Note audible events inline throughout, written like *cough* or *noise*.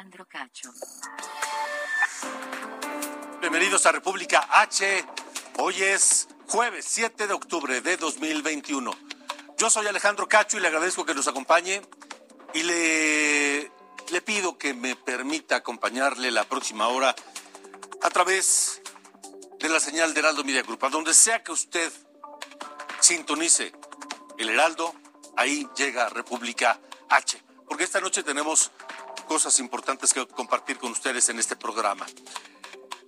Alejandro Cacho. Bienvenidos a República H. Hoy es jueves 7 de octubre de 2021. Yo soy Alejandro Cacho y le agradezco que nos acompañe y le, le pido que me permita acompañarle la próxima hora a través de la señal de Heraldo Media Group. A donde sea que usted sintonice el Heraldo, ahí llega República H. Porque esta noche tenemos cosas importantes que compartir con ustedes en este programa.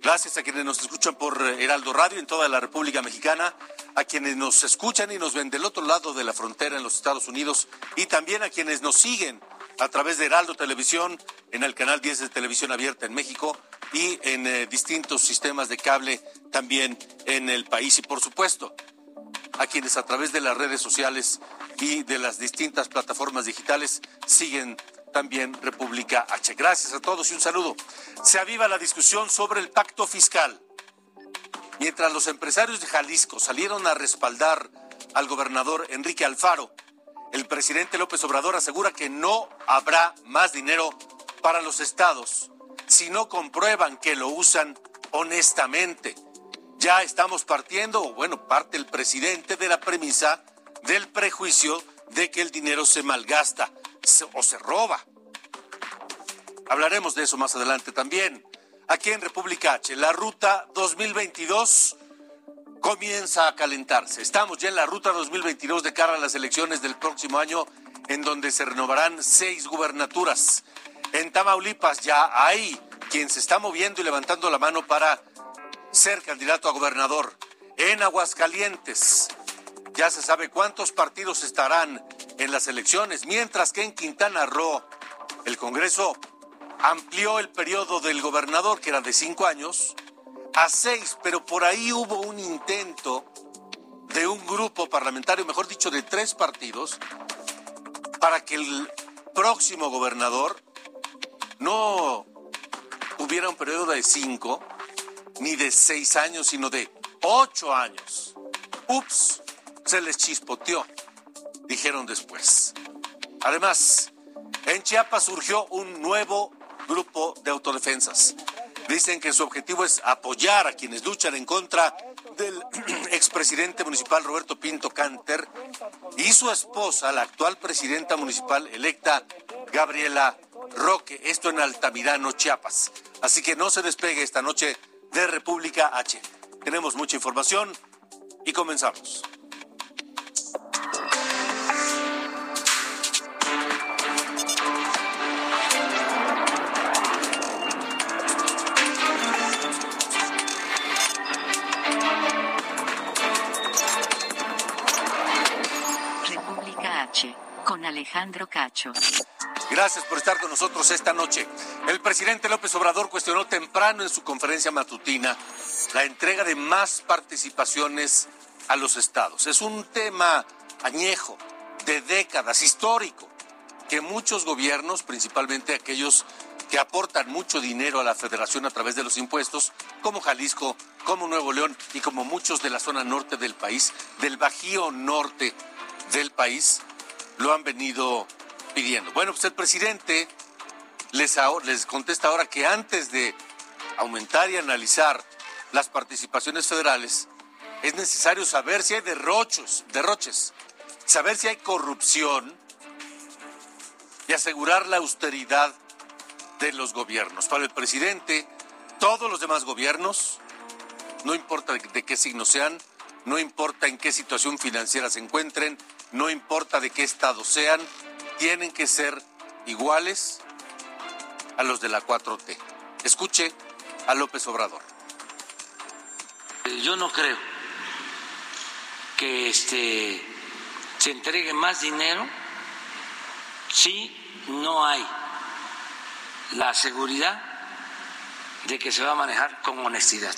Gracias a quienes nos escuchan por Heraldo Radio en toda la República Mexicana, a quienes nos escuchan y nos ven del otro lado de la frontera en los Estados Unidos y también a quienes nos siguen a través de Heraldo Televisión en el canal 10 de Televisión Abierta en México y en eh, distintos sistemas de cable también en el país y por supuesto a quienes a través de las redes sociales y de las distintas plataformas digitales siguen también República H. Gracias a todos y un saludo. Se aviva la discusión sobre el pacto fiscal. Mientras los empresarios de Jalisco salieron a respaldar al gobernador Enrique Alfaro, el presidente López Obrador asegura que no habrá más dinero para los estados si no comprueban que lo usan honestamente. Ya estamos partiendo, o bueno, parte el presidente de la premisa del prejuicio de que el dinero se malgasta o se roba. Hablaremos de eso más adelante también. Aquí en República H, la ruta 2022 comienza a calentarse. Estamos ya en la ruta 2022 de cara a las elecciones del próximo año, en donde se renovarán seis gubernaturas. En Tamaulipas ya hay quien se está moviendo y levantando la mano para ser candidato a gobernador. En Aguascalientes ya se sabe cuántos partidos estarán en las elecciones, mientras que en Quintana Roo el Congreso amplió el periodo del gobernador, que era de cinco años, a seis, pero por ahí hubo un intento de un grupo parlamentario, mejor dicho, de tres partidos, para que el próximo gobernador no hubiera un periodo de cinco, ni de seis años, sino de ocho años. Ups, se les chispoteó, dijeron después. Además, en Chiapas surgió un nuevo grupo de autodefensas. Dicen que su objetivo es apoyar a quienes luchan en contra del *clears throat* expresidente municipal Roberto Pinto Canter y su esposa, la actual presidenta municipal electa Gabriela Roque. Esto en Altamirano, Chiapas. Así que no se despegue esta noche de República H. Tenemos mucha información y comenzamos. Alejandro Cacho. Gracias por estar con nosotros esta noche. El presidente López Obrador cuestionó temprano en su conferencia matutina la entrega de más participaciones a los estados. Es un tema añejo, de décadas, histórico, que muchos gobiernos, principalmente aquellos que aportan mucho dinero a la federación a través de los impuestos, como Jalisco, como Nuevo León y como muchos de la zona norte del país, del Bajío norte del país, lo han venido pidiendo. Bueno, pues el presidente les, les contesta ahora que antes de aumentar y analizar las participaciones federales, es necesario saber si hay derrochos, derroches, saber si hay corrupción y asegurar la austeridad de los gobiernos. Para el presidente, todos los demás gobiernos, no importa de qué signo sean, no importa en qué situación financiera se encuentren, no importa de qué estado sean, tienen que ser iguales a los de la 4T. Escuche a López Obrador. Yo no creo que este, se entregue más dinero si no hay la seguridad de que se va a manejar con honestidad,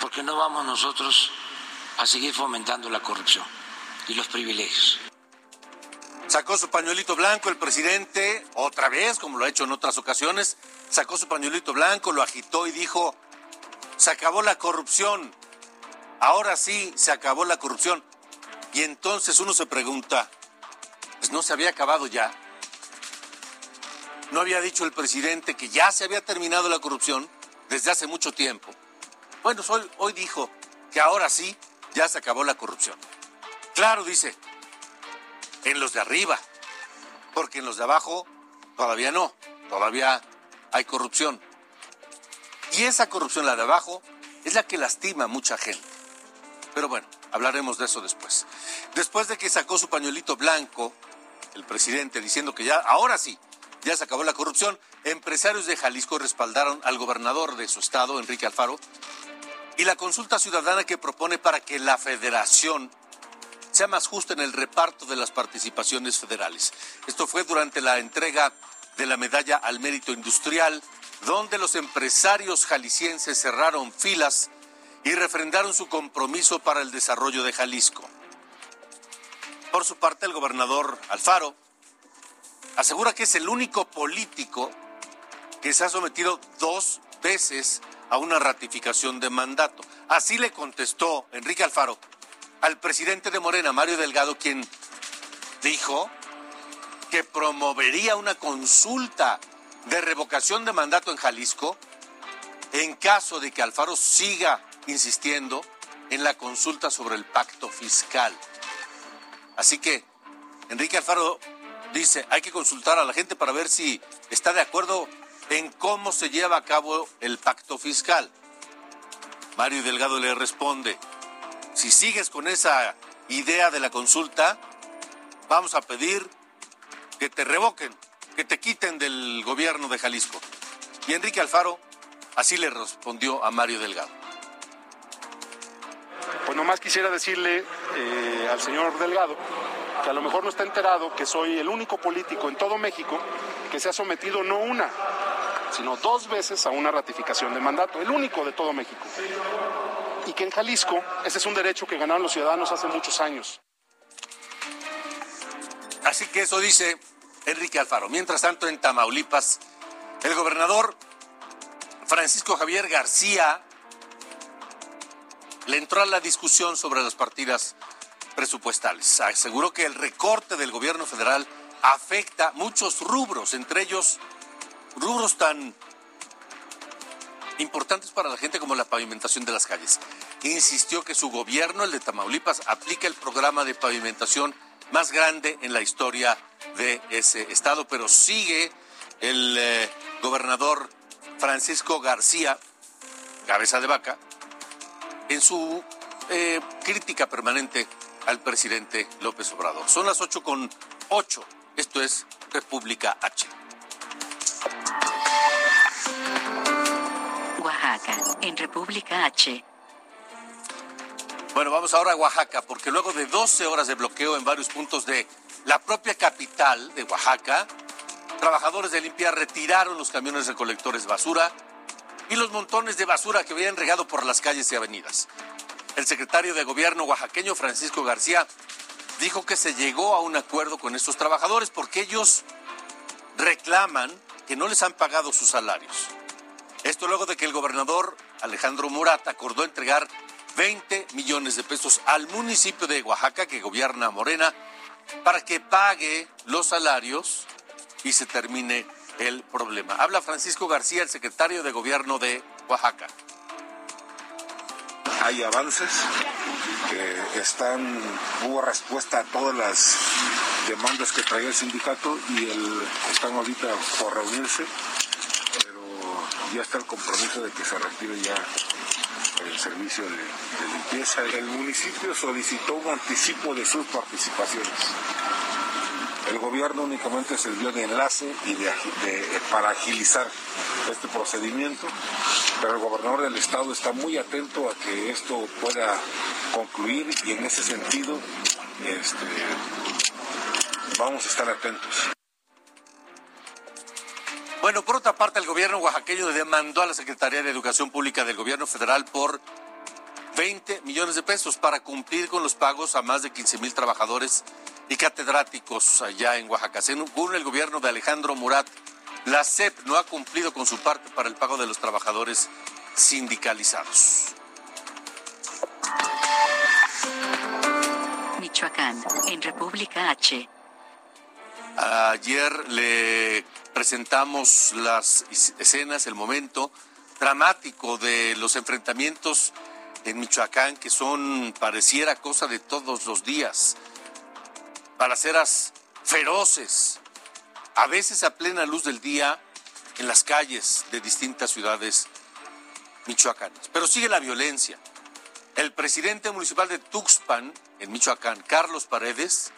porque no vamos nosotros a seguir fomentando la corrupción y los privilegios. Sacó su pañuelito blanco el presidente, otra vez, como lo ha hecho en otras ocasiones, sacó su pañuelito blanco, lo agitó y dijo, se acabó la corrupción, ahora sí se acabó la corrupción. Y entonces uno se pregunta, pues no se había acabado ya. ¿No había dicho el presidente que ya se había terminado la corrupción desde hace mucho tiempo? Bueno, hoy, hoy dijo que ahora sí ya se acabó la corrupción. Claro, dice, en los de arriba, porque en los de abajo todavía no, todavía hay corrupción. Y esa corrupción, la de abajo, es la que lastima a mucha gente. Pero bueno, hablaremos de eso después. Después de que sacó su pañuelito blanco, el presidente diciendo que ya, ahora sí, ya se acabó la corrupción, empresarios de Jalisco respaldaron al gobernador de su estado, Enrique Alfaro, y la consulta ciudadana que propone para que la federación sea más justa en el reparto de las participaciones federales. Esto fue durante la entrega de la medalla al mérito industrial, donde los empresarios jaliscienses cerraron filas y refrendaron su compromiso para el desarrollo de Jalisco. Por su parte, el gobernador Alfaro asegura que es el único político que se ha sometido dos veces a una ratificación de mandato. Así le contestó Enrique Alfaro al presidente de Morena, Mario Delgado, quien dijo que promovería una consulta de revocación de mandato en Jalisco en caso de que Alfaro siga insistiendo en la consulta sobre el pacto fiscal. Así que Enrique Alfaro dice, hay que consultar a la gente para ver si está de acuerdo en cómo se lleva a cabo el pacto fiscal. Mario Delgado le responde, si sigues con esa idea de la consulta, vamos a pedir que te revoquen, que te quiten del gobierno de Jalisco. Y Enrique Alfaro así le respondió a Mario Delgado. Pues nomás quisiera decirle eh, al señor Delgado que a lo mejor no está enterado que soy el único político en todo México que se ha sometido no una, sino dos veces a una ratificación de mandato, el único de todo México. Y que en Jalisco ese es un derecho que ganaron los ciudadanos hace muchos años. Así que eso dice Enrique Alfaro. Mientras tanto, en Tamaulipas, el gobernador Francisco Javier García le entró a la discusión sobre las partidas presupuestales. Aseguró que el recorte del gobierno federal afecta muchos rubros, entre ellos rubros tan importantes para la gente como la pavimentación de las calles. Insistió que su gobierno, el de Tamaulipas, aplica el programa de pavimentación más grande en la historia de ese estado, pero sigue el eh, gobernador Francisco García, cabeza de vaca, en su eh, crítica permanente al presidente López Obrador. Son las ocho con ocho. Esto es República H. Oaxaca, en República H. Bueno, vamos ahora a Oaxaca, porque luego de 12 horas de bloqueo en varios puntos de la propia capital de Oaxaca, trabajadores de limpia retiraron los camiones recolectores basura y los montones de basura que habían regado por las calles y avenidas. El secretario de Gobierno oaxaqueño, Francisco García, dijo que se llegó a un acuerdo con estos trabajadores porque ellos reclaman que no les han pagado sus salarios. Esto luego de que el gobernador Alejandro Murat acordó entregar 20 millones de pesos al municipio de Oaxaca que gobierna Morena para que pague los salarios y se termine el problema. Habla Francisco García, el secretario de Gobierno de Oaxaca. Hay avances que están, hubo respuesta a todas las demandas que traía el sindicato y están ahorita por reunirse, ya está el compromiso de que se retire ya el servicio de, limpieza. El municipio solicitó un anticipo de sus participaciones. El gobierno únicamente sirvió de enlace y de, para agilizar este procedimiento, pero el gobernador del estado está muy atento a que esto pueda concluir y en ese sentido este, vamos a estar atentos. Bueno, por otra parte, el gobierno oaxaqueño demandó a la Secretaría de Educación Pública del gobierno federal por 20 millones de pesos para cumplir con los pagos a más de 15 mil trabajadores y catedráticos allá en Oaxaca. Según el gobierno de Alejandro Murat, la SEP no ha cumplido con su parte para el pago de los trabajadores sindicalizados. Michoacán, en República H. Ayer le presentamos las escenas, el momento dramático de los enfrentamientos en Michoacán que son, pareciera cosa de todos los días. Balaceras feroces, a veces a plena luz del día en las calles de distintas ciudades michoacanas. Pero sigue la violencia. El presidente municipal de Tuxpan, en Michoacán, Carlos Paredes,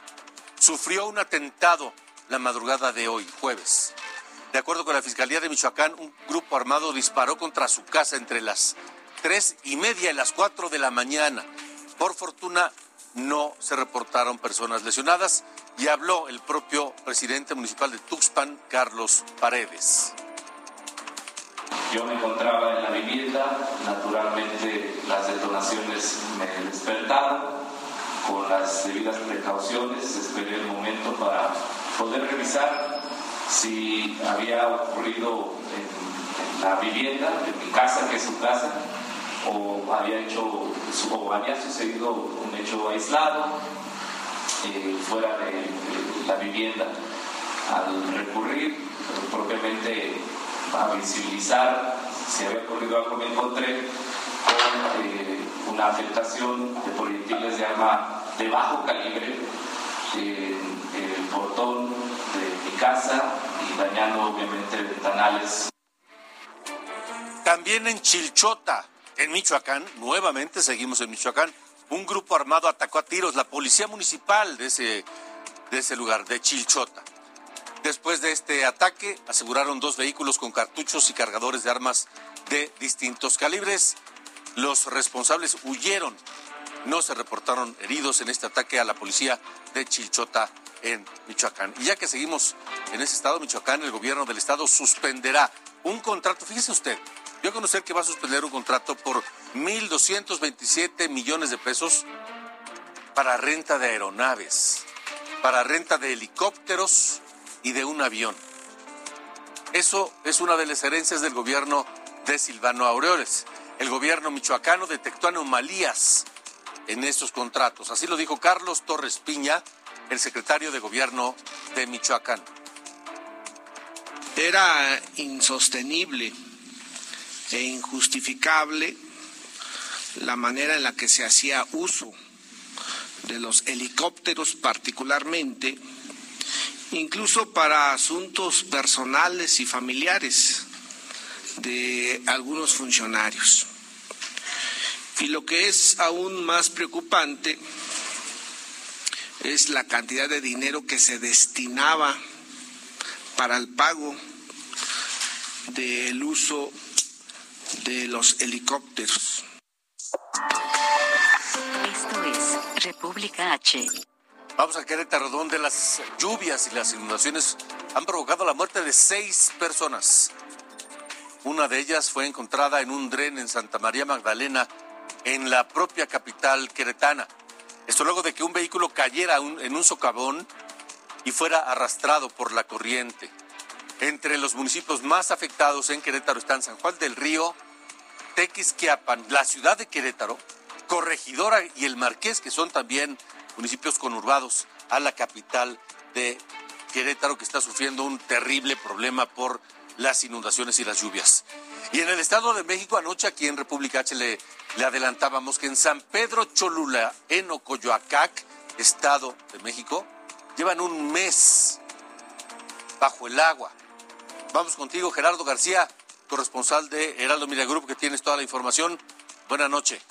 sufrió un atentado la madrugada de hoy, jueves. De acuerdo con la Fiscalía de Michoacán, un grupo armado disparó contra su casa entre las tres y media y las cuatro de la mañana. Por fortuna, no se reportaron personas lesionadas y habló el propio presidente municipal de Tuxpan, Carlos Paredes. Yo me encontraba en la vivienda, naturalmente las detonaciones me despertaron, con las debidas precauciones esperé el momento para poder revisar si había ocurrido en, la vivienda, en mi casa, que es su casa, o había, hecho, o había sucedido un hecho aislado eh, fuera de, la vivienda. Al recurrir propiamente a visibilizar si había ocurrido algo, me encontré con eh, una afectación de proyectiles de arma de bajo calibre portón de mi casa y dañando obviamente ventanales. También en Chilchota, en Michoacán, nuevamente seguimos en Michoacán, un grupo armado atacó a tiros la policía municipal de ese, de ese lugar, de Chilchota. Después de este ataque, aseguraron dos vehículos con cartuchos y cargadores de armas de distintos calibres. Los responsables huyeron. No se reportaron heridos en este ataque a la policía de Chilchota en Michoacán. Y ya que seguimos en ese estado, Michoacán, el gobierno del estado suspenderá un contrato. Fíjese usted, yo conocer que va a suspender un contrato por 1.227 millones de pesos para renta de aeronaves, para renta de helicópteros y de un avión. Eso es una de las herencias del gobierno de Silvano Aureoles. El gobierno michoacano detectó anomalías en estos contratos. Así lo dijo Carlos Torres Piña, el secretario de Gobierno de Michoacán. Era insostenible e injustificable la manera en la que se hacía uso de los helicópteros particularmente, incluso para asuntos personales y familiares de algunos funcionarios. Y lo que es aún más preocupante es la cantidad de dinero que se destinaba para el pago del uso de los helicópteros. Esto es República H. Vamos a Querétaro, donde las lluvias y las inundaciones han provocado la muerte de seis personas. Una de ellas fue encontrada en un dren en Santa María Magdalena, en la propia capital queretana. Esto luego de que un vehículo cayera en un socavón y fuera arrastrado por la corriente. Entre los municipios más afectados en Querétaro están San Juan del Río, Tequisquiapan, la ciudad de Querétaro, Corregidora y el Marqués, que son también municipios conurbados a la capital de Querétaro, que está sufriendo un terrible problema por las inundaciones y las lluvias. Y en el Estado de México, anoche aquí en República H le, le adelantábamos que en San Pedro Cholula, en Ocoyoacac, Estado de México, llevan un mes bajo el agua. Vamos contigo, Gerardo García, corresponsal de Heraldo Media Group, que tienes toda la información. Buenas noches.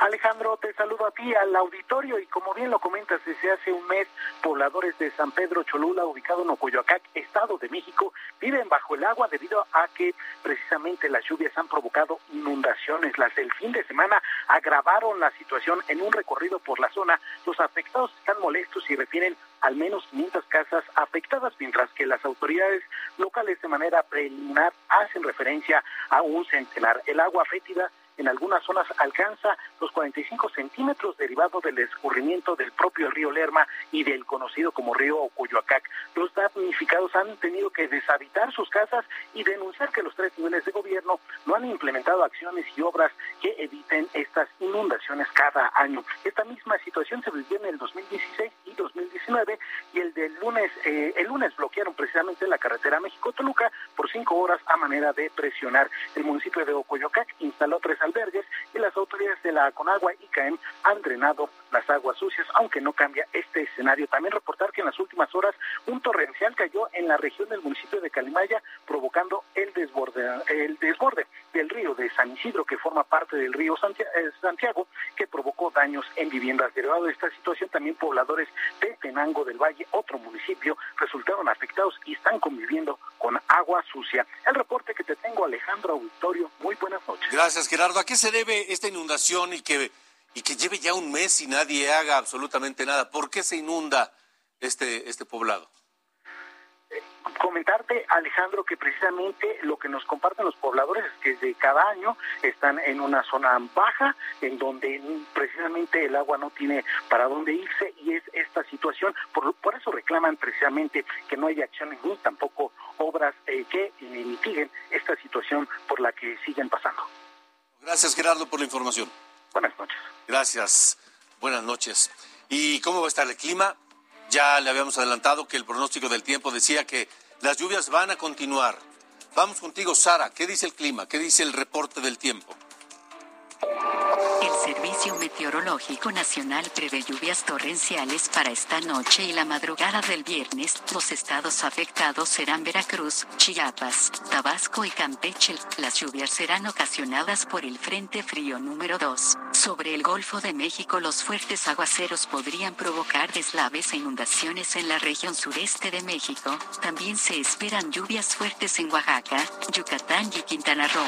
Alejandro, te saludo a ti, al auditorio, y como bien lo comentas, desde hace un mes, pobladores de San Pedro Cholula, ubicado en Ocoyoacac, Estado de México, viven bajo el agua debido a que precisamente las lluvias han provocado inundaciones. Las del fin de semana agravaron la situación en un recorrido por la zona. Los afectados están molestos y refieren al menos 500 casas afectadas, mientras que las autoridades locales de manera preliminar hacen referencia a un centenar. El agua fétida en algunas zonas alcanza los 45 centímetros derivado del escurrimiento del propio río Lerma y del conocido como río Ocoyoacac. Los damnificados han tenido que deshabitar sus casas y denunciar que los tres niveles de gobierno no han implementado acciones y obras que eviten estas inundaciones cada año. Esta misma situación se vivió en el 2016 y 2019 y el del lunes, eh, el lunes bloquearon precisamente la carretera México-Toluca por cinco horas a manera de presionar. El municipio de Ocoyoacac instaló tres y las autoridades de la Conagua y CAEM han drenado las aguas sucias, aunque no cambia este escenario. También reportar que en las últimas horas un torrencial cayó en la región del municipio de Calimaya, provocando el desborde, el desborde del río de San Isidro, que forma parte del río eh, Santiago, que provocó daños en viviendas. Derivado de esta situación, también pobladores de Tenango del Valle, otro municipio, resultaron afectados y están conviviendo con agua sucia. El reporte que te tengo, Alejandro Auditorio, muy buenas noches. Gracias, Gerardo. ¿A qué se debe esta inundación y que, y que lleve ya un mes y nadie haga absolutamente nada? ¿Por qué se inunda este, este poblado? Comentarte, Alejandro, que precisamente lo que nos comparten los pobladores es que de cada año están en una zona baja, en donde precisamente el agua no tiene para dónde irse y es esta situación, por, por eso reclaman precisamente que no haya acciones ni tampoco obras eh, que mitiguen esta situación por la que siguen pasando. Gracias, Gerardo, por la información. Buenas noches. Gracias. Buenas noches. ¿Y cómo va a estar el clima? Ya le habíamos adelantado que el pronóstico del tiempo decía que las lluvias van a continuar. Vamos contigo, Sara. ¿Qué dice el clima? ¿Qué dice el reporte del tiempo? El Servicio Meteorológico Nacional prevé lluvias torrenciales para esta noche y la madrugada del viernes. Los estados afectados serán Veracruz, Chiapas, Tabasco y Campeche. Las lluvias serán ocasionadas por el Frente Frío número 2. Sobre el Golfo de México los fuertes aguaceros podrían provocar deslaves e inundaciones en la región sureste de México. También se esperan lluvias fuertes en Oaxaca, Yucatán y Quintana Roo.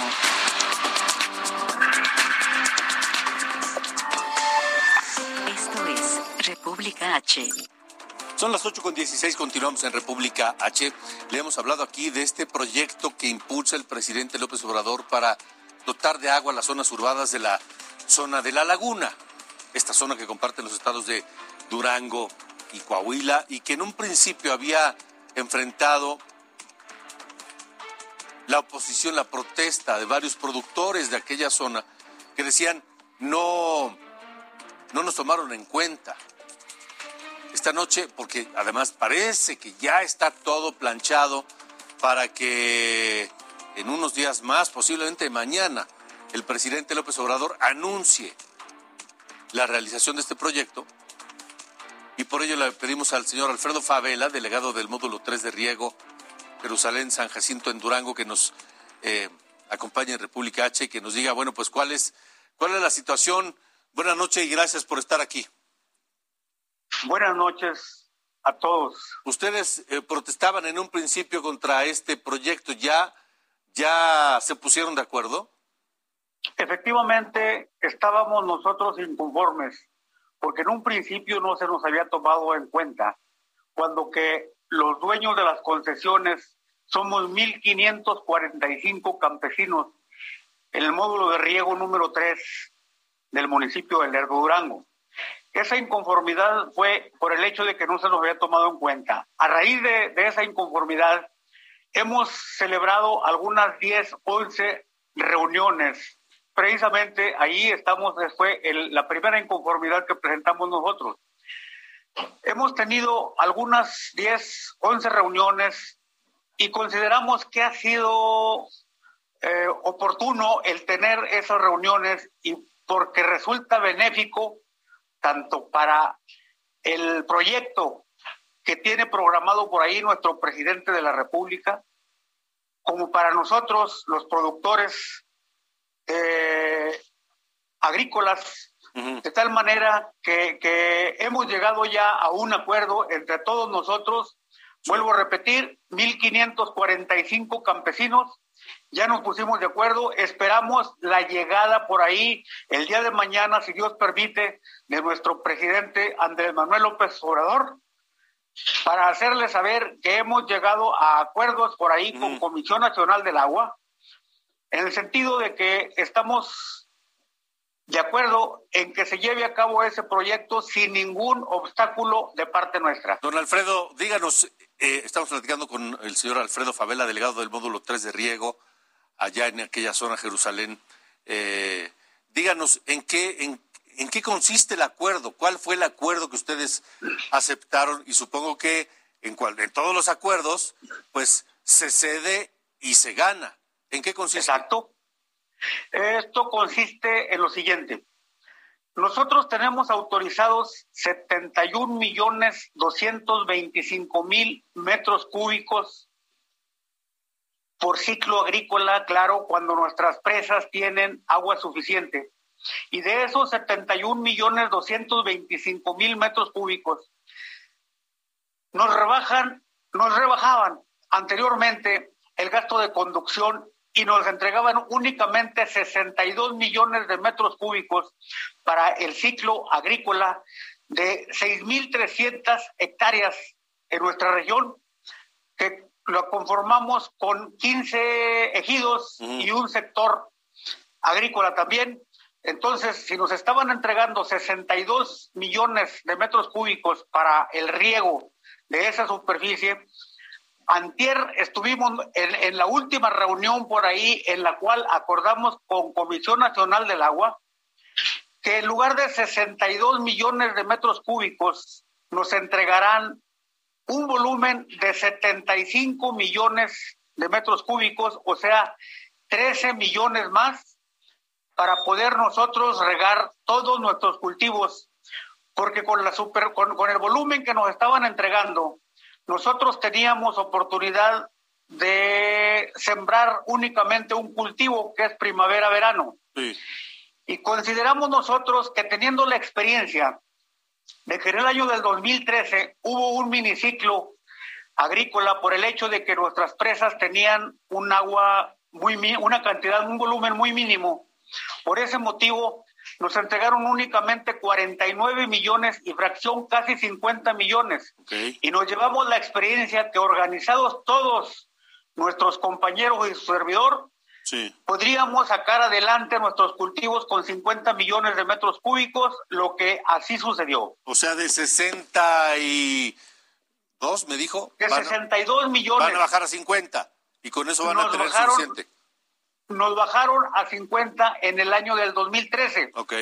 República H. Son las 8 con 16, continuamos en República H. Le hemos hablado aquí de este proyecto que impulsa el presidente López Obrador para dotar de agua las zonas urbadas de la zona de la laguna, esta zona que comparten los estados de Durango y Coahuila y que en un principio había enfrentado la oposición, la protesta de varios productores de aquella zona que decían no, no nos tomaron en cuenta esta noche, porque además parece que ya está todo planchado para que en unos días más, posiblemente mañana, el presidente López Obrador anuncie la realización de este proyecto. Y por ello le pedimos al señor Alfredo Favela, delegado del módulo 3 de Riego, Jerusalén, San Jacinto en Durango, que nos eh, acompañe en República H y que nos diga, bueno, pues cuál es, cuál es la situación. Buenas noches y gracias por estar aquí. Buenas noches a todos. Ustedes eh, protestaban en un principio contra este proyecto, ¿ya, ya se pusieron de acuerdo? Efectivamente, estábamos nosotros inconformes, porque en un principio no se nos había tomado en cuenta, cuando que los dueños de las concesiones somos 1.545 campesinos en el módulo de riego número 3 del municipio de Lerdo Durango. Esa inconformidad fue por el hecho de que no se nos había tomado en cuenta. A raíz de, esa inconformidad, hemos celebrado algunas 10, 11 reuniones. Precisamente ahí estamos, fue la primera inconformidad que presentamos nosotros. Hemos tenido algunas 10, 11 reuniones y consideramos que ha sido eh, oportuno el tener esas reuniones y porque resulta benéfico tanto para el proyecto que tiene programado por ahí nuestro presidente de la República, como para nosotros, los productores eh, agrícolas, de tal manera que, que hemos llegado ya a un acuerdo entre todos nosotros. Vuelvo a repetir, 1.545 campesinos, ya nos pusimos de acuerdo, esperamos la llegada por ahí el día de mañana, si Dios permite, de nuestro presidente Andrés Manuel López Obrador, para hacerle saber que hemos llegado a acuerdos por ahí con Comisión Nacional del Agua, en el sentido de que estamos de acuerdo en que se lleve a cabo ese proyecto sin ningún obstáculo de parte nuestra. Don Alfredo, díganos, eh, estamos platicando con el señor Alfredo Favela, delegado del módulo 3 de riego, allá en aquella zona, Jerusalén. Eh, díganos, ¿en qué, en, ¿en qué consiste el acuerdo? ¿Cuál fue el acuerdo que ustedes aceptaron? Y supongo que en, cual, en todos los acuerdos, pues se cede y se gana. ¿En qué consiste? Exacto. Esto consiste en lo siguiente. Nosotros tenemos autorizados 71 millones 225 mil metros cúbicos por ciclo agrícola, claro, cuando nuestras presas tienen agua suficiente. Y de esos 71 millones 225 mil metros cúbicos, nos rebajan, nos rebajaban anteriormente el gasto de conducción y nos entregaban únicamente 62 millones de metros cúbicos para el ciclo agrícola de 6.300 hectáreas en nuestra región, que lo conformamos con 15 ejidos y un sector agrícola también. Entonces, si nos estaban entregando 62 millones de metros cúbicos para el riego de esa superficie, Antier estuvimos en, la última reunión por ahí en la cual acordamos con Comisión Nacional del Agua que en lugar de 62 millones de metros cúbicos nos entregarán un volumen de 75 millones de metros cúbicos, o sea, 13 millones más para poder nosotros regar todos nuestros cultivos, porque con, la super, con el volumen que nos estaban entregando, nosotros teníamos oportunidad de sembrar únicamente un cultivo que es primavera-verano. Y consideramos nosotros que teniendo la experiencia de que en el año del 2013 hubo un miniciclo agrícola por el hecho de que nuestras presas tenían un agua muy una cantidad, un volumen muy mínimo. Por ese motivo nos entregaron únicamente 49 millones y fracción casi 50 millones. Y nos llevamos la experiencia que organizados todos nuestros compañeros y su servidor, podríamos sacar adelante nuestros cultivos con 50 millones de metros cúbicos, lo que así sucedió. O sea, de 62, me dijo. De 62 millones. Van a bajar a 50 y con eso van a tener suficiente nos bajaron a 50 en el año del 2013. Ok.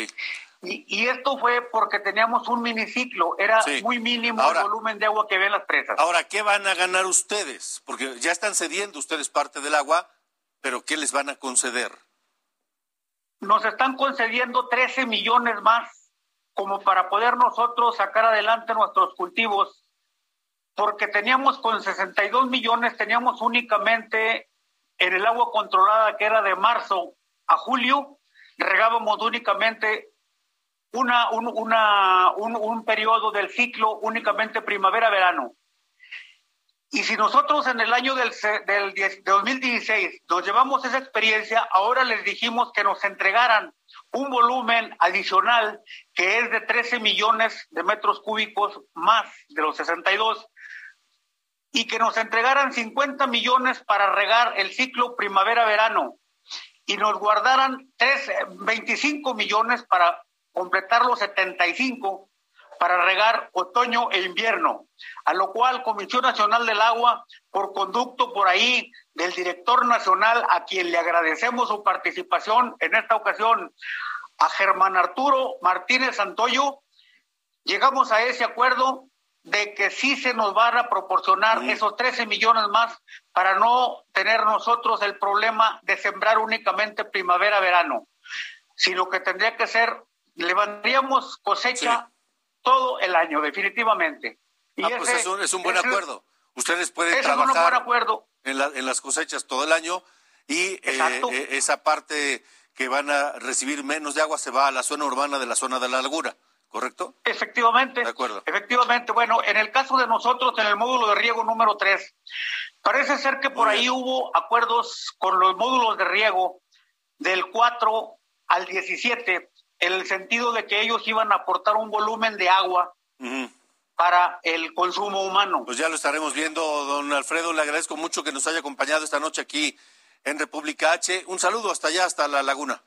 Y, y esto fue porque teníamos un miniciclo, era muy mínimo el volumen de agua que ven las presas. Ahora, ¿qué van a ganar ustedes? Porque ya están cediendo ustedes parte del agua, pero ¿qué les van a conceder? Nos están concediendo 13 millones más como para poder nosotros sacar adelante nuestros cultivos, porque teníamos con 62 millones, teníamos únicamente en el agua controlada que era de marzo a julio, regábamos únicamente una, un, una, un, periodo del ciclo únicamente primavera-verano. Y si nosotros en el año del, del 2016 nos llevamos esa experiencia, ahora les dijimos que nos entregaran un volumen adicional que es de 13 millones de metros cúbicos más de los 62 y que nos entregaran 50 millones para regar el ciclo primavera-verano y nos guardaran 3, 25 millones para completar los 75 para regar otoño e invierno, a lo cual Comisión Nacional del Agua, por conducto por ahí del director nacional, a quien le agradecemos su participación en esta ocasión, a Germán Arturo Martínez Santoyo, llegamos a ese acuerdo de que sí se nos van a proporcionar esos 13 millones más para no tener nosotros el problema de sembrar únicamente primavera-verano, sino que tendría que ser, levantaríamos cosecha todo el año, definitivamente. Y ah, pues es un, buen acuerdo. Ustedes pueden trabajar acuerdo. En, en las cosechas todo el año y eh, eh, esa parte que van a recibir menos de agua se va a la zona urbana de la zona de la laguna, ¿correcto? Efectivamente. De acuerdo. Efectivamente. Bueno, en el caso de nosotros, en el módulo de riego número 3, parece ser que por ahí hubo acuerdos con los módulos de riego del 4 al 17, en el sentido de que ellos iban a aportar un volumen de agua para el consumo humano. Pues ya lo estaremos viendo, don Alfredo. Le agradezco mucho que nos haya acompañado esta noche aquí en República H. Un saludo hasta allá, hasta la laguna.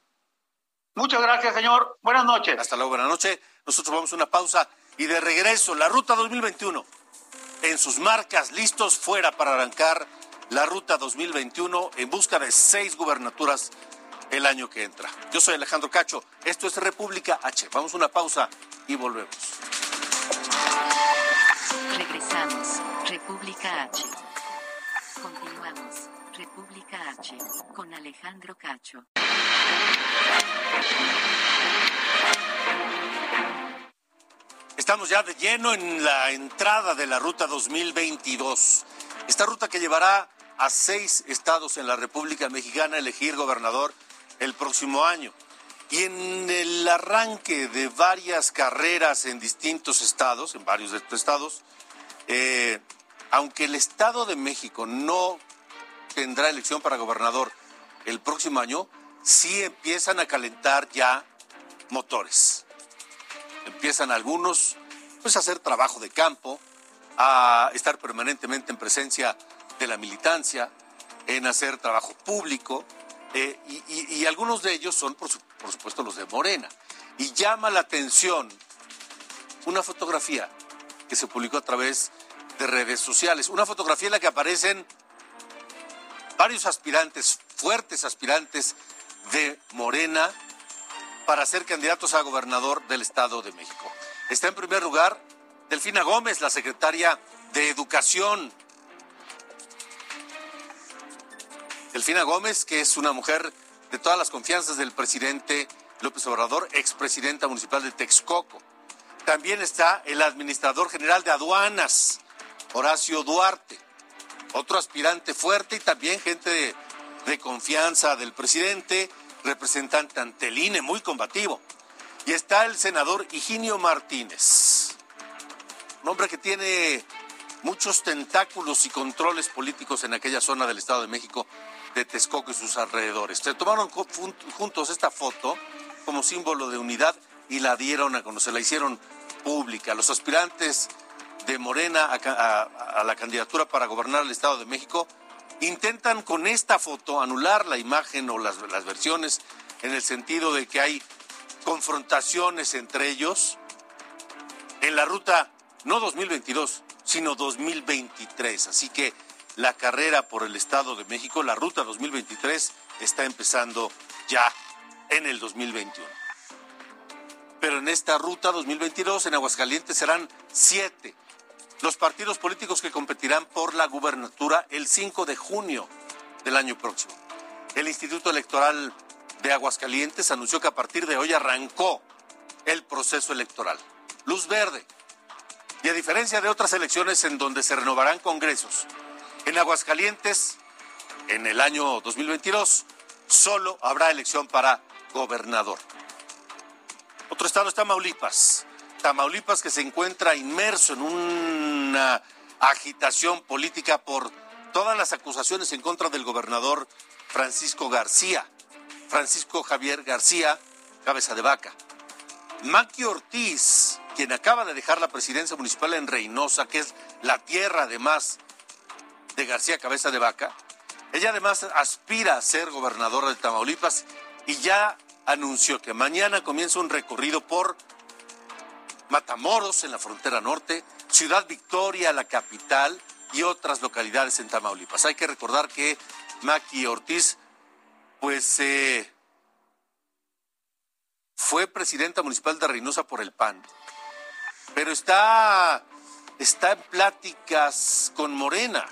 Muchas gracias, señor. Buenas noches. Hasta luego, buenas noches. Nosotros vamos a una pausa y de regreso, la ruta 2021. En sus marcas, listos fuera para arrancar la ruta 2021 en busca de seis gubernaturas el año que entra. Yo soy Alejandro Cacho. Esto es República H. Vamos a una pausa y volvemos. Regresamos. República H. Continuamos. República H. Con Alejandro Cacho. Estamos ya de lleno en la entrada de la ruta 2022. Esta ruta que llevará a seis estados en la República Mexicana a elegir gobernador el próximo año. Y en el arranque de varias carreras en distintos estados, en varios de estos estados, eh, aunque el Estado de México no tendrá elección para gobernador el próximo año, sí empiezan a calentar ya motores. Empiezan algunos pues a hacer trabajo de campo, a estar permanentemente en presencia de la militancia, en hacer trabajo público, eh, y, algunos de ellos son, por, por supuesto, los de Morena. Y llama la atención una fotografía que se publicó a través de redes sociales, una fotografía en la que aparecen varios aspirantes, fuertes aspirantes de Morena para ser candidatos a gobernador del Estado de México. Está en primer lugar Delfina Gómez, la secretaria de Educación. Delfina Gómez, que es una mujer de todas las confianzas del presidente López Obrador, expresidenta municipal de Texcoco. También está el administrador general de aduanas, Horacio Duarte, otro aspirante fuerte y también gente de, confianza del presidente, representante ante el INE, muy combativo. Y está el senador Higinio Martínez, un hombre que tiene muchos tentáculos y controles políticos en aquella zona del Estado de México, de Texcoco y sus alrededores. Se tomaron juntos esta foto como símbolo de unidad y la dieron a conocer, la hicieron pública. Los aspirantes de Morena a, la candidatura para gobernar el Estado de México intentan con esta foto anular la imagen o las, las versiones en el sentido de que hay confrontaciones entre ellos en la ruta no 2022, sino 2023. Así que la carrera por el Estado de México, la ruta 2023, está empezando ya en el 2021. Pero en esta ruta 2022 en Aguascalientes serán siete los partidos políticos que competirán por la gubernatura el 5 de junio del año próximo. El Instituto Electoral de Aguascalientes anunció que a partir de hoy arrancó el proceso electoral. Luz verde. Y a diferencia de otras elecciones en donde se renovarán congresos, en Aguascalientes, en el año 2022, solo habrá elección para gobernador. Otro estado es Tamaulipas. Tamaulipas que se encuentra inmerso en una agitación política por todas las acusaciones en contra del gobernador Francisco García, Francisco Javier García, cabeza de vaca. Maqui Ortiz, quien acaba de dejar la presidencia municipal en Reynosa, que es la tierra además de García Cabeza de Vaca, ella además aspira a ser gobernadora de Tamaulipas y ya anunció que mañana comienza un recorrido por Matamoros en la frontera norte, Ciudad Victoria, la capital, y otras localidades en Tamaulipas. Hay que recordar que Maki Ortiz, pues, eh, fue presidenta municipal de Reynosa por el PAN, pero está, está en pláticas con Morena,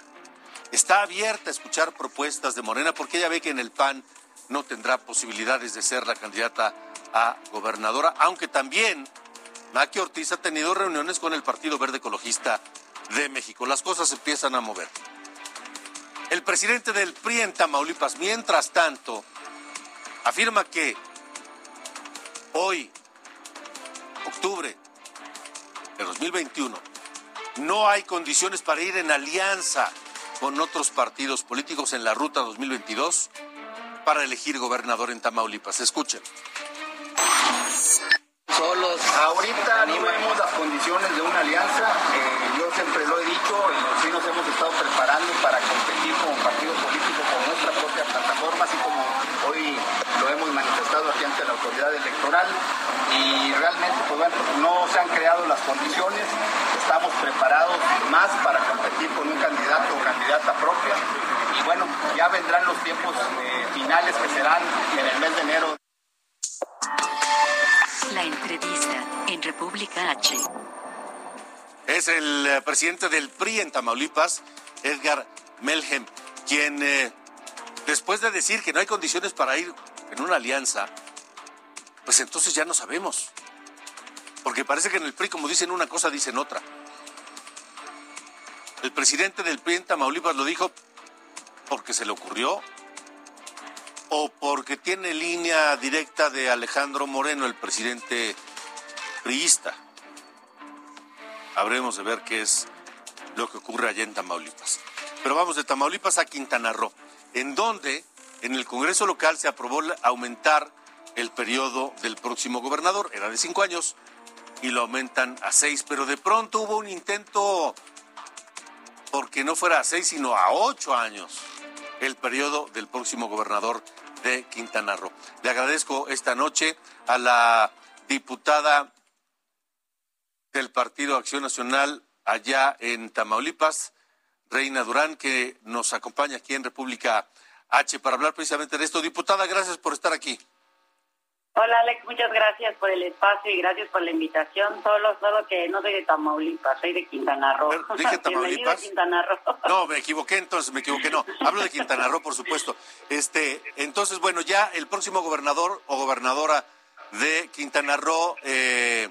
está abierta a escuchar propuestas de Morena porque ella ve que en el PAN no tendrá posibilidades de ser la candidata a gobernadora, aunque también Maki Ortiz ha tenido reuniones con el Partido Verde Ecologista de México. Las cosas empiezan a mover. El presidente del PRI en Tamaulipas, mientras tanto, afirma que hoy, octubre de 2021, no hay condiciones para ir en alianza con otros partidos políticos en la ruta 2022 para elegir gobernador en Tamaulipas. Escuchen. Solos. Ahorita no vemos las condiciones de una alianza. Eh, yo siempre lo he dicho y sí nos hemos estado preparando para competir como partido político con nuestra propia plataforma, así como hoy lo hemos manifestado aquí ante la autoridad electoral. Y realmente, pues bueno, no se han creado las condiciones. Estamos preparados más para competir con un candidato o candidata propia. Y bueno, ya vendrán los tiempos eh, finales que serán en el mes de enero. La entrevista en República H. Es el eh, presidente del PRI en Tamaulipas, Edgar Melhem, quien eh, después de decir que no hay condiciones para ir en una alianza, pues entonces ya no sabemos. Porque parece que en el PRI, como dicen una cosa, dicen otra. El presidente del PRI en Tamaulipas lo dijo porque se le ocurrió o porque tiene línea directa de Alejandro Moreno, el presidente priista. Habremos de ver qué es lo que ocurre allá en Tamaulipas. Pero vamos de Tamaulipas a Quintana Roo, en donde en el Congreso local se aprobó aumentar el periodo del próximo gobernador. Era de cinco años y lo aumentan a seis, pero de pronto hubo un intento porque no fuera a seis, sino a ocho años el periodo del próximo gobernador de Quintana Roo. Le agradezco esta noche a la diputada del Partido Acción Nacional allá en Tamaulipas, Reina Durán, que nos acompaña aquí en República H para hablar precisamente de esto. Diputada, gracias por estar aquí. Hola Alex, muchas gracias por el espacio y gracias por la invitación. Solo, solo que no soy de Tamaulipas, soy de Quintana Roo. ¿Dije *laughs* Tamaulipas? Quintana Roo. No, me equivoqué, entonces me equivoqué, no. Hablo de Quintana Roo, por supuesto. Este, entonces, bueno, ya el próximo gobernador o gobernadora de Quintana Roo eh,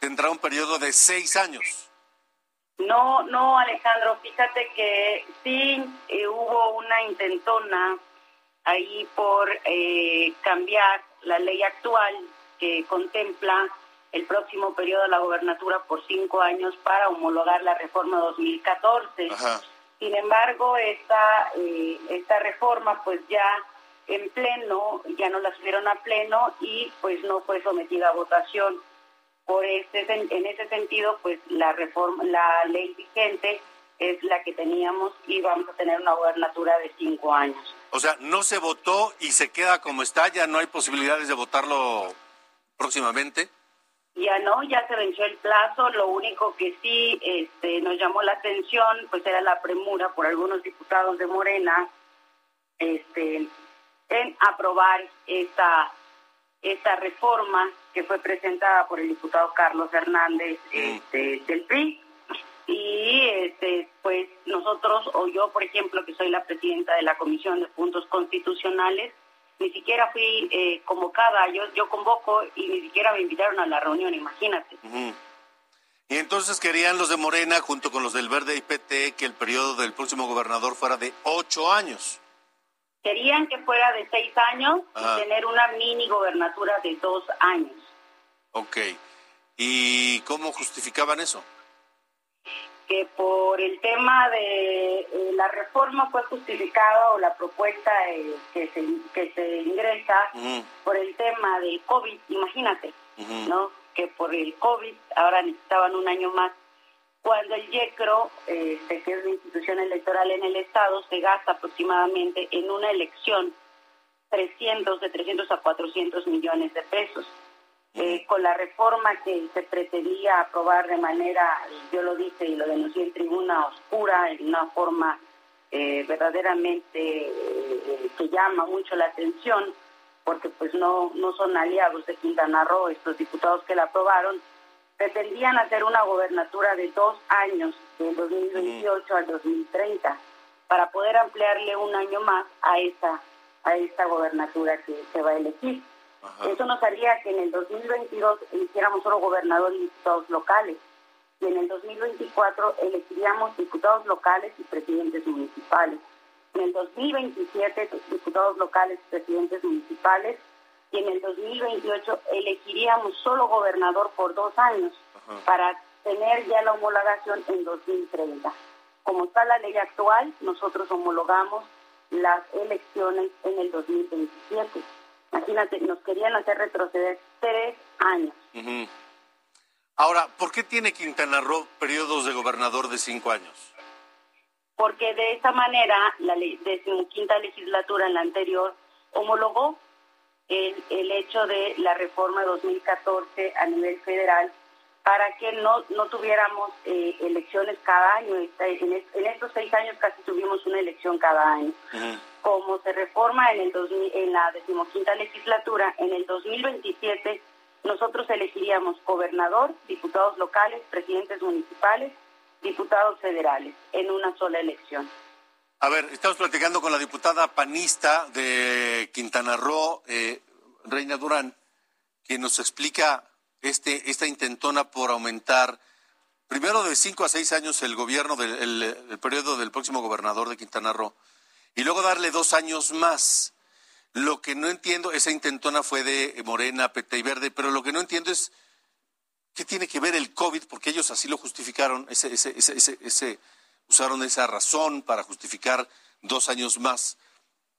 tendrá un periodo de seis años. No, no, Alejandro, fíjate que sí eh, hubo una intentona ahí por eh, cambiar la ley actual que contempla el próximo periodo de la gobernatura por cinco años para homologar la reforma 2014. Sin embargo, esta, eh, esta reforma pues ya en pleno, ya no la subieron a pleno y pues no fue sometida a votación. Por este, en ese sentido, pues la reforma, la ley vigente es la que teníamos y vamos a tener una gobernatura de cinco años. O sea, no se votó y se queda como está, ya no hay posibilidades de votarlo próximamente. Ya no, ya se venció el plazo. Lo único que sí este, nos llamó la atención, pues era la premura por algunos diputados de Morena, este, en aprobar esta esta reforma que fue presentada por el diputado Carlos Hernández mm. este, del PRI y este pues nosotros o yo por ejemplo que soy la presidenta de la comisión de puntos constitucionales ni siquiera fui eh, convocada. Yo yo convoco y ni siquiera me invitaron a la reunión imagínate. Y entonces querían los de Morena junto con los del Verde y PT que el periodo del próximo gobernador fuera de ocho años. Querían que fuera de seis años y tener una mini gobernatura de dos años. Ok. ¿Y cómo justificaban eso? Que por el tema de eh, la reforma fue justificada o la propuesta eh, que, se, que se ingresa por el tema de COVID, imagínate, ¿no? Que por el COVID ahora necesitaban un año más. Cuando el YECRO, este, que es la institución electoral en el Estado, se gasta aproximadamente en una elección 300, de 300 a 400 millones de pesos. Eh, con la reforma que se pretendía aprobar de manera, yo lo dije y lo denuncié en tribuna oscura, en una forma eh, verdaderamente eh, que llama mucho la atención, porque pues no, no son aliados de Quintana Roo estos diputados que la aprobaron, pretendían hacer una gobernatura de dos años, del 2028 al 2030, para poder ampliarle un año más a esta, a esta gobernatura que se va a elegir. Eso nos haría que en el 2022 eligiéramos solo gobernador y diputados locales. Y en el 2024 elegiríamos diputados locales y presidentes municipales. En el 2027, diputados locales, presidentes municipales, y en el 2028 elegiríamos solo gobernador por dos años para tener ya la homologación en 2030. Como está la ley actual, nosotros homologamos las elecciones en el 2027. Imagínate, nos querían hacer retroceder tres años. Ahora, ¿por qué tiene Quintana Roo periodos de gobernador de cinco años? Porque de esa manera la decimoquinta legislatura en la anterior homologó el, el hecho de la reforma 2014 a nivel federal para que no, no tuviéramos eh, elecciones cada año. En, en, estos seis años casi tuvimos una elección cada año. Como se reforma en, el en la decimoquinta legislatura, en el 2027 nosotros elegiríamos gobernador, diputados locales, presidentes municipales, diputados federales, en una sola elección. A ver, estamos platicando con la diputada panista de Quintana Roo, eh, Reina Durán, quien nos explica este, esta intentona por aumentar primero de cinco a seis años el gobierno del el, periodo del próximo gobernador de Quintana Roo y luego darle dos años más. Lo que no entiendo, esa intentona fue de Morena, PT y Verde, pero lo que no entiendo es qué tiene que ver el COVID, porque ellos así lo justificaron, ese, ese, ese, ese usaron esa razón para justificar dos años más.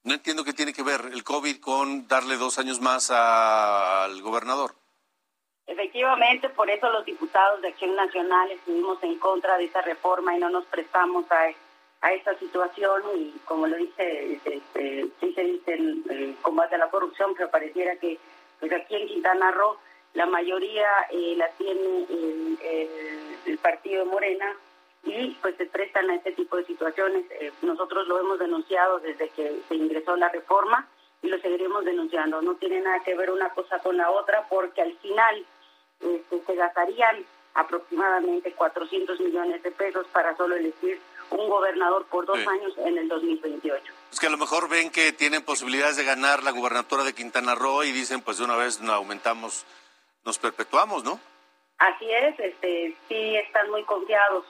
No entiendo qué tiene que ver el COVID con darle dos años más al gobernador. Efectivamente, por eso los diputados de Acción Nacional estuvimos en contra de esa reforma y no nos prestamos a, a esta situación y como lo dice, este, sí se dice el, combate a la corrupción, pero pareciera que pues aquí en Quintana Roo la mayoría eh, la tiene el, el, partido de Morena y pues se prestan a este tipo de situaciones. Eh, nosotros lo hemos denunciado desde que se ingresó la reforma y lo seguiremos denunciando. No tiene nada que ver una cosa con la otra porque al final este, se gastarían aproximadamente 400 millones de pesos para solo elegir un gobernador por dos años en el 2028. Es que a lo mejor ven que tienen posibilidades de ganar la gubernatura de Quintana Roo y dicen, pues de una vez nos aumentamos, nos perpetuamos, ¿no? Así es, este, sí están muy confiados.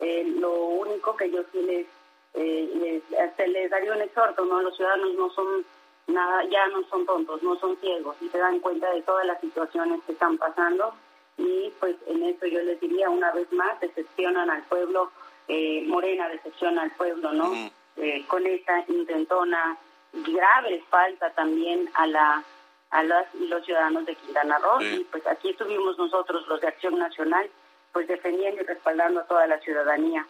Eh, lo único que yo sí les, eh, les, les daría un exhorto, ¿no? Los ciudadanos no son nada, ya no son tontos, no son ciegos y se dan cuenta de todas las situaciones que están pasando y pues en eso yo les diría una vez más, decepcionan al pueblo, eh, Morena decepciona al pueblo, ¿no? Eh, con esa intentona grave falta también a la a los ciudadanos de Quintana Roo y pues aquí estuvimos nosotros los de Acción Nacional pues defendiendo y respaldando a toda la ciudadanía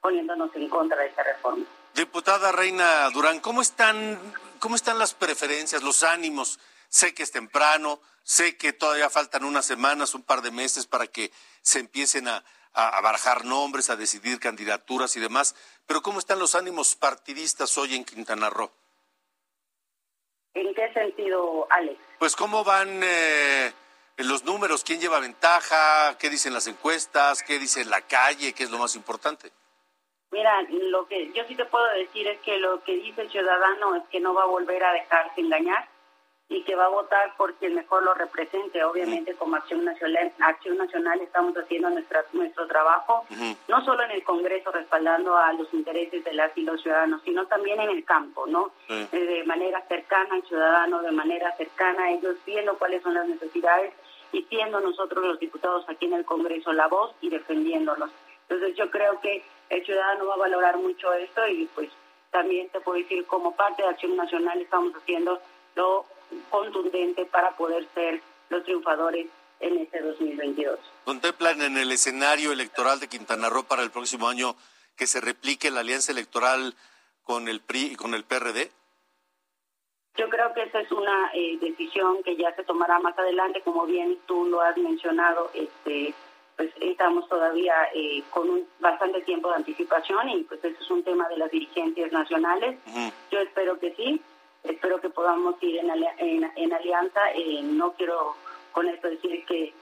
poniéndonos en contra de esta reforma. Diputada Reina Durán, ¿cómo están ¿Cómo están las preferencias, los ánimos? Sé que es temprano, sé que todavía faltan unas semanas, un par de meses para que se empiecen a, barajar nombres, a decidir candidaturas y demás, pero ¿cómo están los ánimos partidistas hoy en Quintana Roo? ¿En qué sentido, Alex? Pues cómo van eh, los números, quién lleva ventaja, qué dicen las encuestas, qué dice la calle, qué es lo más importante. Mira, lo que yo sí te puedo decir es que lo que dice el ciudadano es que no va a volver a dejarse engañar y que va a votar por quien mejor lo represente. Obviamente, como Acción Nacional, Acción Nacional estamos haciendo nuestra, nuestro trabajo, no solo en el Congreso respaldando a los intereses de las y los ciudadanos, sino también en el campo, ¿no? Eh, de manera cercana al ciudadano, de manera cercana a ellos, viendo cuáles son las necesidades y siendo nosotros los diputados aquí en el Congreso la voz y defendiéndolos. Entonces yo creo que el ciudadano va a valorar mucho esto y pues también te puedo decir como parte de Acción Nacional estamos haciendo lo contundente para poder ser los triunfadores en este 2022. ¿Contemplan en el escenario electoral de Quintana Roo para el próximo año que se replique la alianza electoral con el PRI y con el PRD? Yo creo que esa es una eh, decisión que ya se tomará más adelante, como bien tú lo has mencionado, este pues estamos todavía eh, con un bastante tiempo de anticipación y pues eso es un tema de las dirigencias nacionales. Yo espero que sí, espero que podamos ir en, en, alianza. Eh, no quiero con esto decir que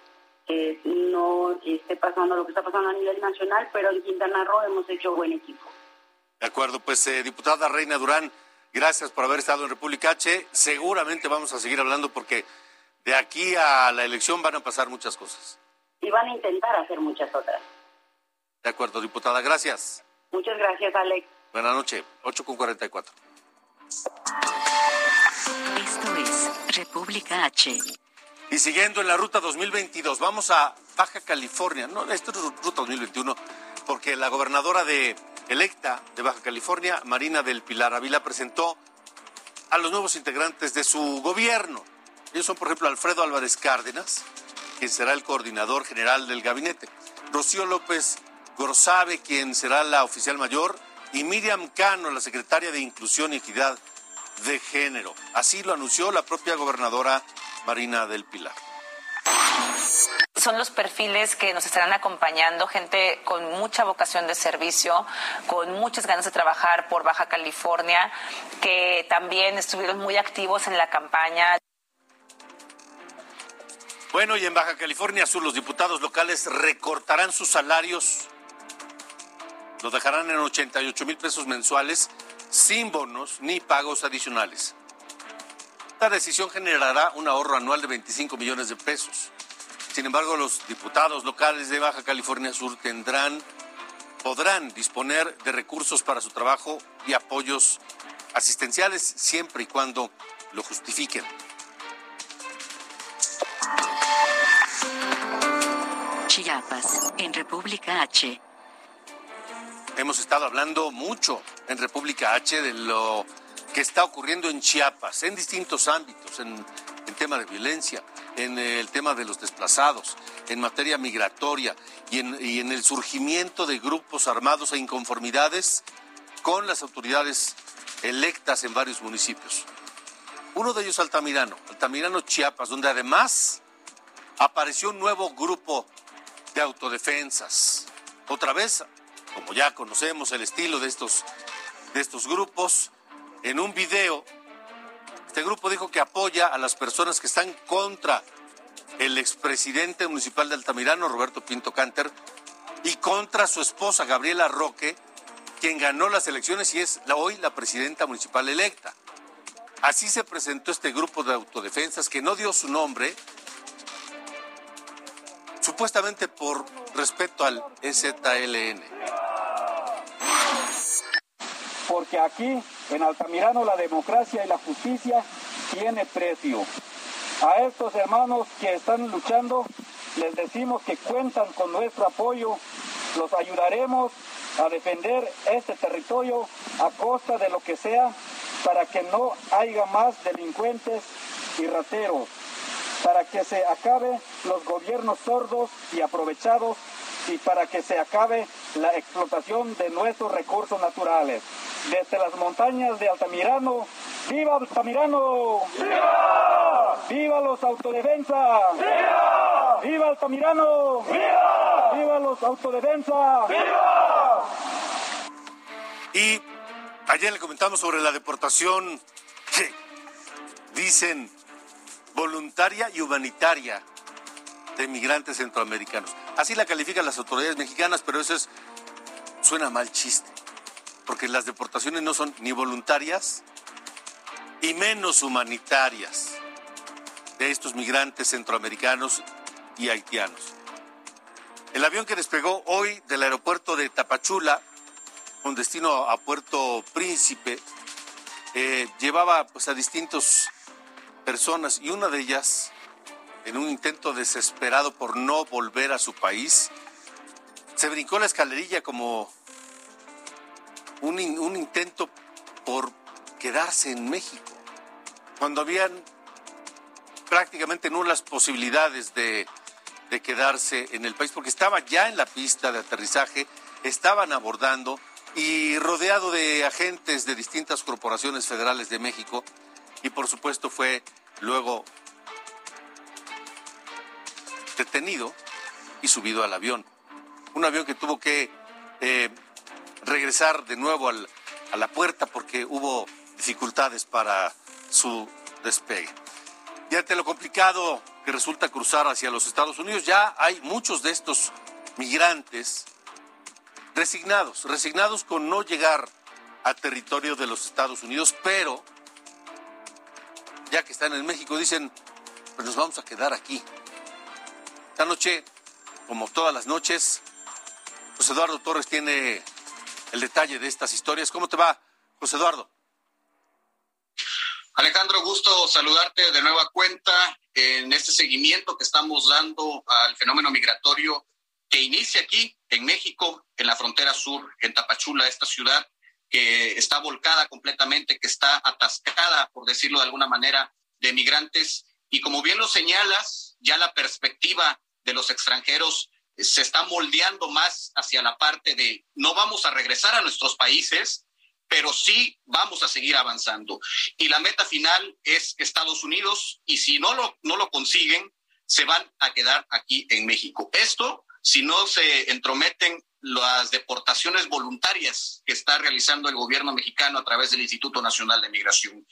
no esté pasando lo que está pasando a nivel nacional, pero en Quintana Roo hemos hecho buen equipo. De acuerdo, pues eh, diputada Reina Durán, gracias por haber estado en República H. Seguramente vamos a seguir hablando porque de aquí a la elección van a pasar muchas cosas y van a intentar hacer muchas otras. De acuerdo, diputada, gracias. Muchas gracias, Alex. Buenas noches, 8 con 44. República H. Y siguiendo en la ruta 2022, vamos a Baja California. No, esto es ruta 2021, porque la gobernadora de electa de Baja California, Marina del Pilar Avila, presentó a los nuevos integrantes de su gobierno. Ellos son, por ejemplo, Alfredo Álvarez Cárdenas, quien será el coordinador general del gabinete, Rocío López Gorsabe, quien será la oficial mayor, y Miriam Cano, la secretaria de Inclusión y Equidad de Género. Así lo anunció la propia gobernadora Marina del Pilar son los perfiles que nos estarán acompañando, gente con mucha vocación de servicio, con muchas ganas de trabajar por Baja California, que también estuvieron muy activos en la campaña. Bueno, y en Baja California Sur los diputados locales recortarán sus salarios, los dejarán en 88 mil pesos mensuales sin bonos ni pagos adicionales. Esta decisión generará un ahorro anual de 25 millones de pesos. Sin embargo, los diputados locales de Baja California Sur tendrán, podrán disponer de recursos para su trabajo y apoyos asistenciales siempre y cuando lo justifiquen. Chiapas, en República H. Hemos estado hablando mucho en República H de lo que está ocurriendo en Chiapas, en distintos ámbitos, en, en tema de violencia, en el tema de los desplazados, en materia migratoria y en, el surgimiento de grupos armados e inconformidades con las autoridades electas en varios municipios. Uno de ellos Altamirano, Altamirano Chiapas, donde además apareció un nuevo grupo de autodefensas. Otra vez, como ya conocemos el estilo de estos, de estos grupos, en un video este grupo dijo que apoya a las personas que están contra el expresidente municipal de Altamirano, Roberto Pinto Canter, y contra su esposa, Gabriela Roque, quien ganó las elecciones y es hoy la presidenta municipal electa. Así se presentó este grupo de autodefensas que no dio su nombre, supuestamente por respeto al EZLN. Porque aquí en Altamirano la democracia y la justicia tiene precio. A estos hermanos que están luchando les decimos que cuentan con nuestro apoyo, los ayudaremos a defender este territorio a costa de lo que sea para que no haya más delincuentes y rateros, para que se acabe los gobiernos sordos y aprovechados y para que se acabe la explotación de nuestros recursos naturales desde las montañas de Altamirano. ¡Viva Altamirano! ¡Viva! ¡Viva los autodefensa! ¡Viva! ¡Viva Altamirano! ¡Viva! ¡Viva los autodefensa! ¡Viva! Y ayer le comentamos sobre la deportación que dicen voluntaria y humanitaria de migrantes centroamericanos. Así la califican las autoridades mexicanas, pero eso es suena mal chiste porque las deportaciones no son ni voluntarias y menos humanitarias de estos migrantes centroamericanos y haitianos. El avión que despegó hoy del aeropuerto de Tapachula, con destino a Puerto Príncipe, eh, llevaba pues, a distintas personas y una de ellas, en un intento desesperado por no volver a su país, se brincó la escalerilla como un, intento por quedarse en México, cuando habían prácticamente nulas posibilidades de, de quedarse en el país, porque estaba ya en la pista de aterrizaje, estaban abordando y rodeado de agentes de distintas corporaciones federales de México, y por supuesto fue luego detenido y subido al avión. Un avión que tuvo que eh, regresar de nuevo a la puerta porque hubo dificultades para su despegue. Y ante lo complicado que resulta cruzar hacia los Estados Unidos, ya hay muchos de estos migrantes resignados, resignados con no llegar a territorio de los Estados Unidos, pero ya que están en México dicen, pues nos vamos a quedar aquí. Esta noche, como todas las noches, pues Eduardo Torres tiene el detalle de estas historias. ¿Cómo te va, José Eduardo? Alejandro, gusto saludarte de nueva cuenta en este seguimiento que estamos dando al fenómeno migratorio que inicia aquí en México, en la frontera sur, en Tapachula, esta ciudad que está volcada completamente, que está atascada, por decirlo de alguna manera, de migrantes. Y como bien lo señalas, ya la perspectiva de los extranjeros se está moldeando más hacia la parte de no vamos a regresar a nuestros países, pero sí vamos a seguir avanzando. Y la meta final es Estados Unidos y si no lo, no lo consiguen, se van a quedar aquí en México. Esto, si no se entrometen las deportaciones voluntarias que está realizando el gobierno mexicano a través del Instituto Nacional de Migración.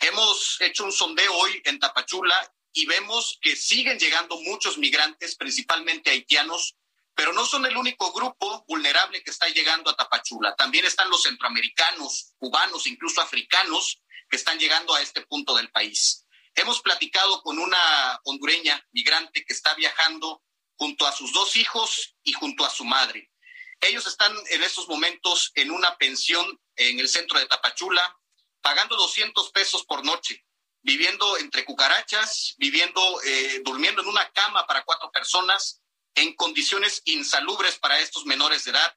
Hemos hecho un sondeo hoy en Tapachula y vemos que siguen llegando muchos migrantes, principalmente haitianos, pero no son el único grupo vulnerable que está llegando a Tapachula. También están los centroamericanos, cubanos, incluso africanos, que están llegando a este punto del país. Hemos platicado con una hondureña migrante que está viajando junto a sus dos hijos y junto a su madre. Ellos están en estos momentos en una pensión en el centro de Tapachula, pagando 200 pesos por noche, viviendo entre cucarachas, viviendo, eh, durmiendo en una cama para cuatro personas en condiciones insalubres para estos menores de edad.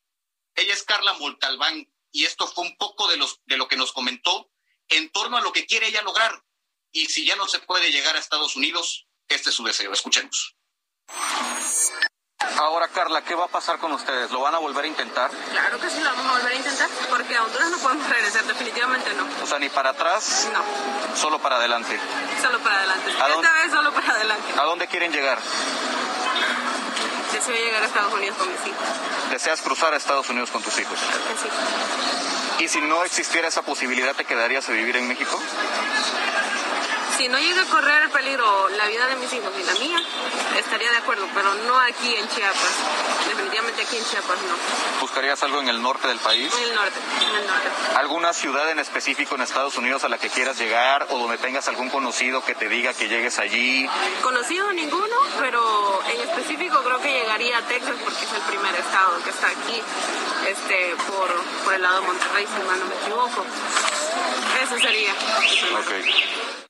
Ella es Carla Moltalbán y esto fue un poco de, los, de lo que nos comentó en torno a lo que quiere ella lograr. Y si ya no se puede llegar a Estados Unidos, este es su deseo. Escuchemos. Ahora, Carla, ¿qué va a pasar con ustedes? ¿Lo van a volver a intentar? Claro que sí, lo vamos a volver a intentar, porque a Honduras no podemos regresar, definitivamente no. O sea, ni para atrás. No. Solo para adelante. Solo para adelante. Esta vez solo para adelante. ¿A dónde quieren llegar? Deseo llegar a Estados Unidos con mis hijos. ¿Deseas cruzar a Estados Unidos con tus hijos? Sí. ¿Y si no existiera esa posibilidad, te quedarías a vivir en México? Si no llega a correr el peligro la vida de mis hijos y la mía, estaría de acuerdo, pero no aquí en Chiapas. Definitivamente aquí en Chiapas no. ¿Buscarías algo en el norte del país? En el norte, en el norte. ¿Alguna ciudad en específico en Estados Unidos a la que quieras llegar o donde tengas algún conocido que te diga que llegues allí? Conocido ninguno, pero en específico creo que llegaría a Texas porque es el primer estado que está aquí, este, por, por el lado de Monterrey, si mal no me equivoco. Eso sería. Okay.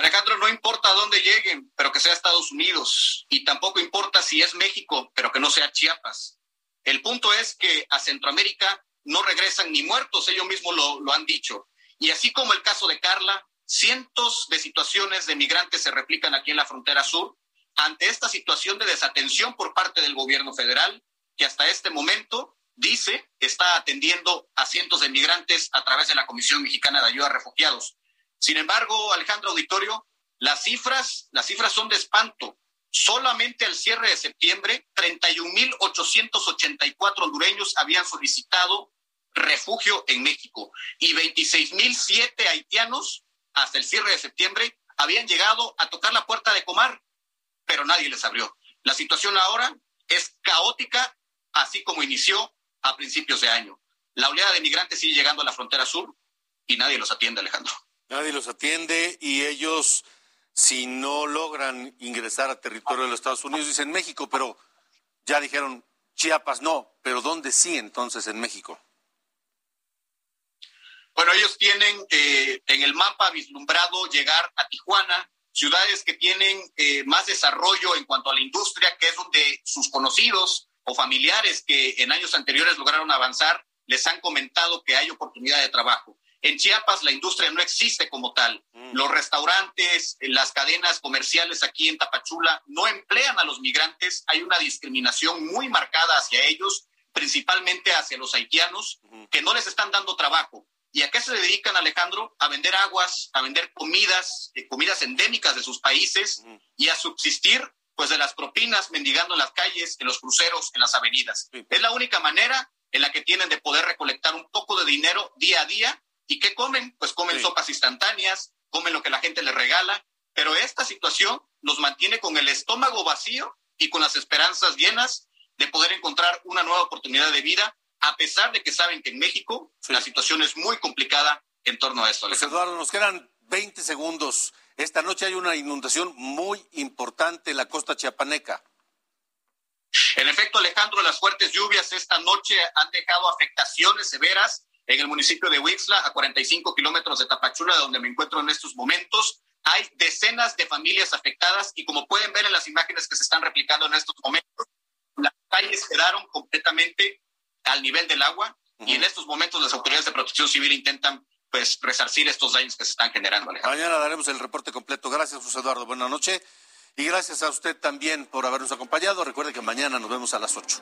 Alejandro, no importa dónde lleguen, pero que sea Estados Unidos. Y tampoco importa si es México, pero que no sea Chiapas. El punto es que a Centroamérica no regresan ni muertos, ellos mismos lo, lo han dicho. Y así como el caso de Carla, cientos de situaciones de migrantes se replican aquí en la frontera sur ante esta situación de desatención por parte del gobierno federal, que hasta este momento dice está atendiendo a cientos de migrantes a través de la Comisión Mexicana de Ayuda a Refugiados. Sin embargo, Alejandro Auditorio, las cifras, las cifras son de espanto. Solamente al cierre de septiembre, 31.884 hondureños habían solicitado refugio en México y 26.007 haitianos hasta el cierre de septiembre habían llegado a tocar la puerta de Comar, pero nadie les abrió. La situación ahora es caótica, así como inició a principios de año. La oleada de migrantes sigue llegando a la frontera sur y nadie los atiende, Alejandro. Nadie los atiende y ellos, si no logran ingresar a territorio de los Estados Unidos, dicen México, pero ya dijeron Chiapas no, pero ¿dónde sí entonces en México? Bueno, ellos tienen eh, en el mapa vislumbrado llegar a Tijuana, ciudades que tienen eh, más desarrollo en cuanto a la industria, que es donde sus conocidos o familiares que en años anteriores lograron avanzar les han comentado que hay oportunidad de trabajo. En Chiapas la industria no existe como tal. Mm. Los restaurantes, las cadenas comerciales aquí en Tapachula no emplean a los migrantes. Hay una discriminación muy marcada hacia ellos, principalmente hacia los haitianos, que no les están dando trabajo. ¿Y a qué se dedican, Alejandro? A vender aguas, a vender comidas, eh, comidas endémicas de sus países y a subsistir pues de las propinas mendigando en las calles, en los cruceros, en las avenidas. Es la única manera en la que tienen de poder recolectar un poco de dinero día a día ¿Y qué comen? Pues comen sopas instantáneas, comen lo que la gente les regala, pero esta situación nos mantiene con el estómago vacío y con las esperanzas llenas de poder encontrar una nueva oportunidad de vida, a pesar de que saben que en México la situación es muy complicada en torno a esto. Pues Eduardo, nos quedan 20 segundos. Esta noche hay una inundación muy importante en la costa chiapaneca. En efecto, Alejandro, las fuertes lluvias esta noche han dejado afectaciones severas en el municipio de Huixla, a 45 kilómetros de Tapachula, donde me encuentro en estos momentos. Hay decenas de familias afectadas y como pueden ver en las imágenes que se están replicando en estos momentos, las calles quedaron completamente al nivel del agua y en estos momentos las autoridades de protección civil intentan pues resarcir estos daños que se están generando. Mañana daremos el reporte completo. Gracias, José Eduardo. Buenas noches. Y gracias a usted también por habernos acompañado. Recuerde que mañana nos vemos a las 8.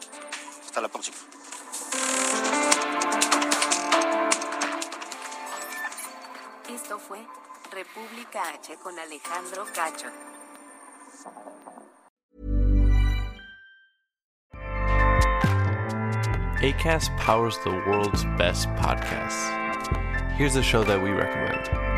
Hasta la próxima. Esto fue República H con Alejandro Cacho. ACAST powers the world's best podcasts. Here's a show that we recommend.